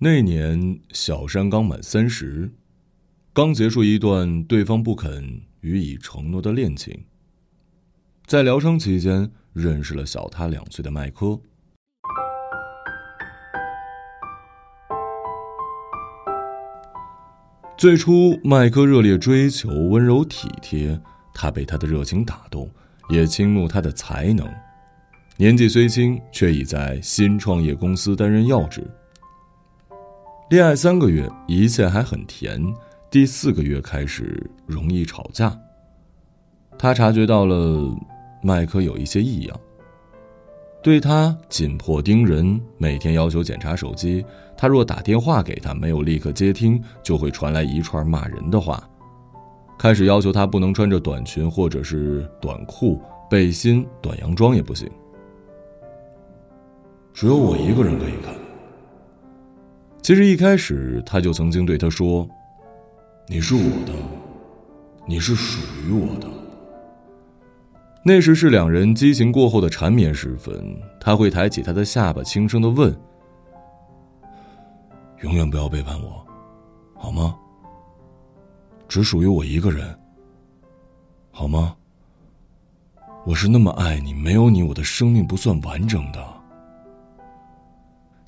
那年，小山刚满三十，刚结束一段对方不肯予以承诺的恋情。在疗伤期间，认识了小他两岁的麦克。最初，麦克热烈追求，温柔体贴，他被他的热情打动，也倾慕他的才能。年纪虽轻，却已在新创业公司担任要职。恋爱三个月，一切还很甜。第四个月开始容易吵架。他察觉到了麦克有一些异样，对他紧迫盯人，每天要求检查手机。他若打电话给他，没有立刻接听，就会传来一串骂人的话。开始要求他不能穿着短裙或者是短裤、背心、短洋装也不行。只有我一个人可以看。其实一开始他就曾经对他说：“你是我的，你是属于我的。”那时是两人激情过后的缠绵时分，他会抬起他的下巴，轻声的问：“永远不要背叛我，好吗？只属于我一个人，好吗？我是那么爱你，没有你，我的生命不算完整的。”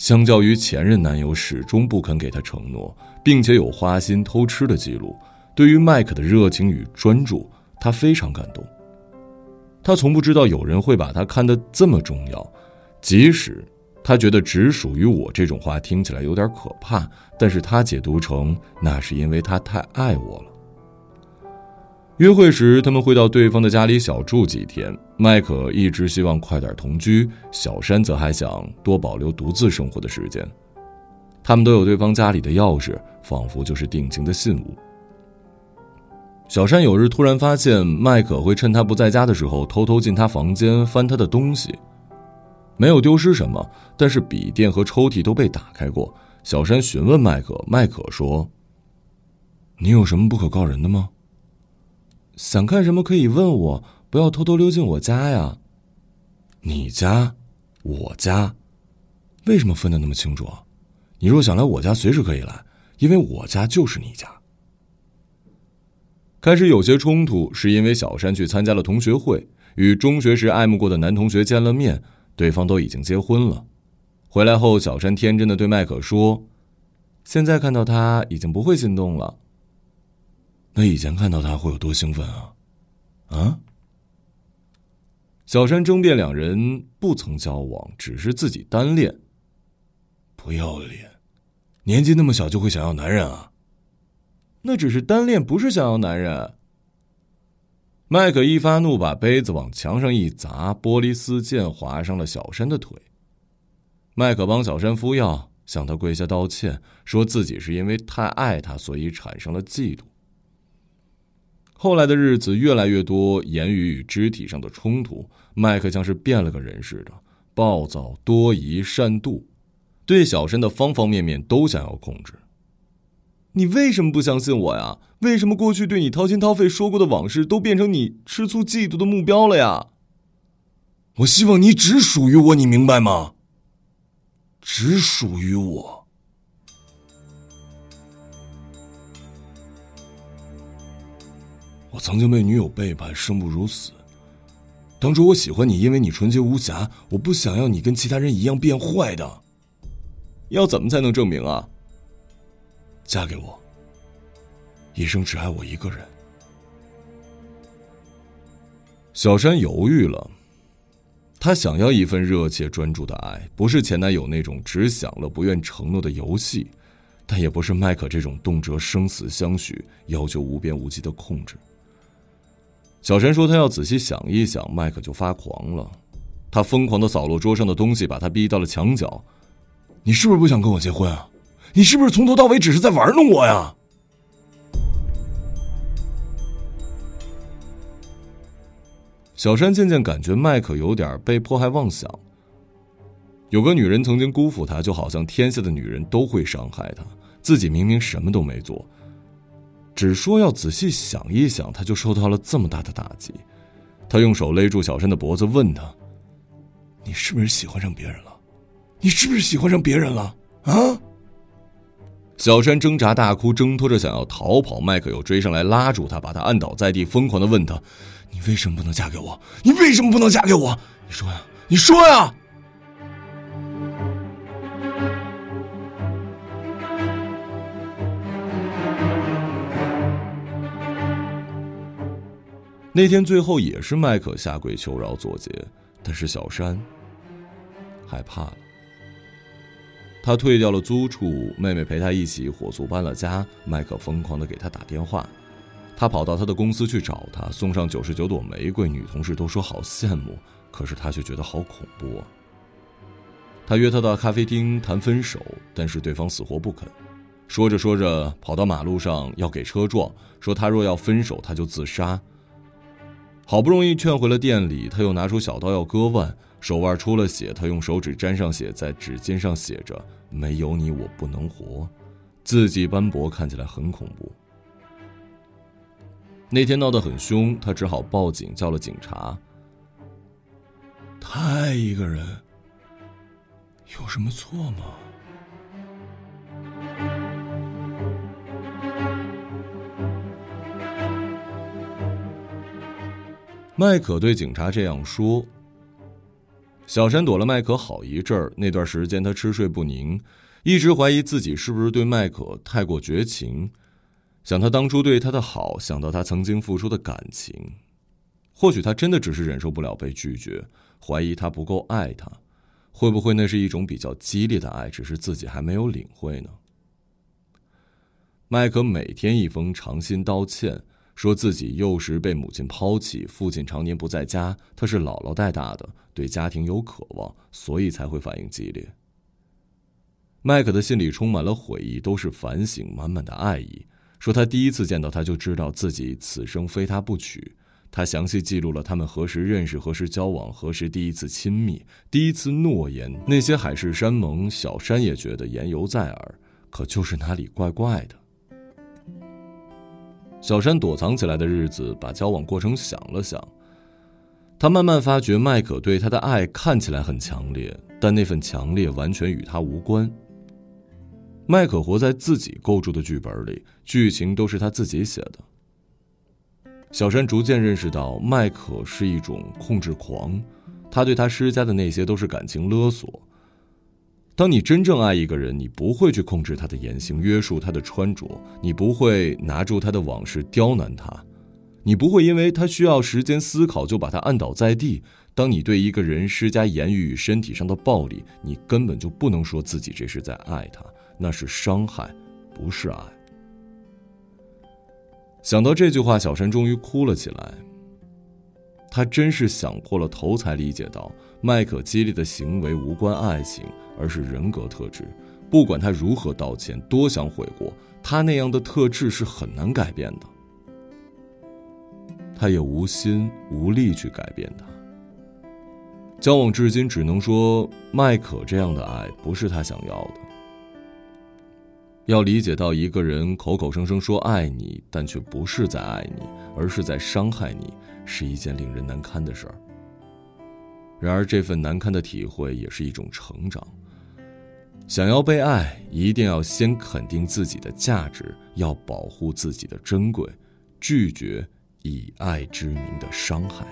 相较于前任男友始终不肯给她承诺，并且有花心偷吃的记录，对于麦克的热情与专注，她非常感动。她从不知道有人会把她看得这么重要，即使她觉得只属于我这种话听起来有点可怕，但是她解读成那是因为他太爱我了。约会时，他们会到对方的家里小住几天。麦克一直希望快点同居，小山则还想多保留独自生活的时间。他们都有对方家里的钥匙，仿佛就是定情的信物。小山有日突然发现，麦克会趁他不在家的时候偷偷进他房间翻他的东西，没有丢失什么，但是笔电和抽屉都被打开过。小山询问麦克，麦克说：“你有什么不可告人的吗？”想看什么可以问我，不要偷偷溜进我家呀。你家，我家，为什么分的那么清楚？你若想来我家，随时可以来，因为我家就是你家。开始有些冲突，是因为小山去参加了同学会，与中学时爱慕过的男同学见了面，对方都已经结婚了。回来后，小山天真的对麦克说：“现在看到他已经不会心动了。”那以前看到他会有多兴奋啊？啊！小山争辩两人不曾交往，只是自己单恋。不要脸！年纪那么小就会想要男人啊？那只是单恋，不是想要男人。麦克一发怒，把杯子往墙上一砸，玻璃丝溅，划伤了小山的腿。麦克帮小山敷药，向他跪下道歉，说自己是因为太爱他，所以产生了嫉妒。后来的日子越来越多言语与肢体上的冲突，麦克像是变了个人似的，暴躁、多疑、善妒，对小山的方方面面都想要控制。你为什么不相信我呀？为什么过去对你掏心掏肺说过的往事都变成你吃醋嫉妒的目标了呀？我希望你只属于我，你明白吗？只属于我。我曾经被女友背叛，生不如死。当初我喜欢你，因为你纯洁无瑕，我不想要你跟其他人一样变坏的。要怎么才能证明啊？嫁给我，一生只爱我一个人。小山犹豫了，他想要一份热切专注的爱，不是前男友那种只想了不愿承诺的游戏，但也不是麦克这种动辄生死相许、要求无边无际的控制。小山说：“他要仔细想一想。”麦克就发狂了，他疯狂的扫落桌上的东西，把他逼到了墙角。“你是不是不想跟我结婚啊？你是不是从头到尾只是在玩弄我呀？”小山渐渐感觉麦克有点被迫害妄想。有个女人曾经辜负他，就好像天下的女人都会伤害他，自己明明什么都没做。只说要仔细想一想，他就受到了这么大的打击。他用手勒住小山的脖子，问他：“你是不是喜欢上别人了？你是不是喜欢上别人了？啊？”小山挣扎大哭，挣脱着想要逃跑，麦克又追上来拉住他，把他按倒在地，疯狂的问他：“你为什么不能嫁给我？你为什么不能嫁给我？你说呀，你说呀！”那天最后也是麦克下跪求饶作结，但是小山害怕了。他退掉了租处，妹妹陪他一起火速搬了家。麦克疯狂的给他打电话，他跑到他的公司去找他，送上九十九朵玫瑰。女同事都说好羡慕，可是他却觉得好恐怖。他约他到咖啡厅谈分手，但是对方死活不肯。说着说着，跑到马路上要给车撞，说他若要分手，他就自杀。好不容易劝回了店里，他又拿出小刀要割腕。手腕出了血，他用手指沾上血，在指尖上写着“没有你我不能活”，字迹斑驳，看起来很恐怖。那天闹得很凶，他只好报警，叫了警察。他爱一个人，有什么错吗？麦克对警察这样说。小山躲了麦克好一阵儿，那段时间他吃睡不宁，一直怀疑自己是不是对麦克太过绝情，想他当初对他的好，想到他曾经付出的感情，或许他真的只是忍受不了被拒绝，怀疑他不够爱他，会不会那是一种比较激烈的爱，只是自己还没有领会呢？麦克每天一封长信道歉。说自己幼时被母亲抛弃，父亲常年不在家，他是姥姥带大的，对家庭有渴望，所以才会反应激烈。麦克的心里充满了悔意，都是反省，满满的爱意。说他第一次见到他就知道自己此生非他不娶。他详细记录了他们何时认识、何时交往、何时第一次亲密、第一次诺言，那些海誓山盟，小山也觉得言犹在耳，可就是哪里怪怪的。小山躲藏起来的日子，把交往过程想了想。他慢慢发觉，麦可对他的爱看起来很强烈，但那份强烈完全与他无关。麦可活在自己构筑的剧本里，剧情都是他自己写的。小山逐渐认识到，麦可是一种控制狂，他对他施加的那些都是感情勒索。当你真正爱一个人，你不会去控制他的言行，约束他的穿着，你不会拿住他的往事刁难他，你不会因为他需要时间思考就把他按倒在地。当你对一个人施加言语与身体上的暴力，你根本就不能说自己这是在爱他，那是伤害，不是爱。想到这句话，小山终于哭了起来。他真是想破了头才理解到，麦克激烈的行为无关爱情。而是人格特质，不管他如何道歉，多想悔过，他那样的特质是很难改变的。他也无心无力去改变他。交往至今，只能说麦可这样的爱不是他想要的。要理解到一个人口口声声说爱你，但却不是在爱你，而是在伤害你，是一件令人难堪的事儿。然而，这份难堪的体会也是一种成长。想要被爱，一定要先肯定自己的价值，要保护自己的珍贵，拒绝以爱之名的伤害。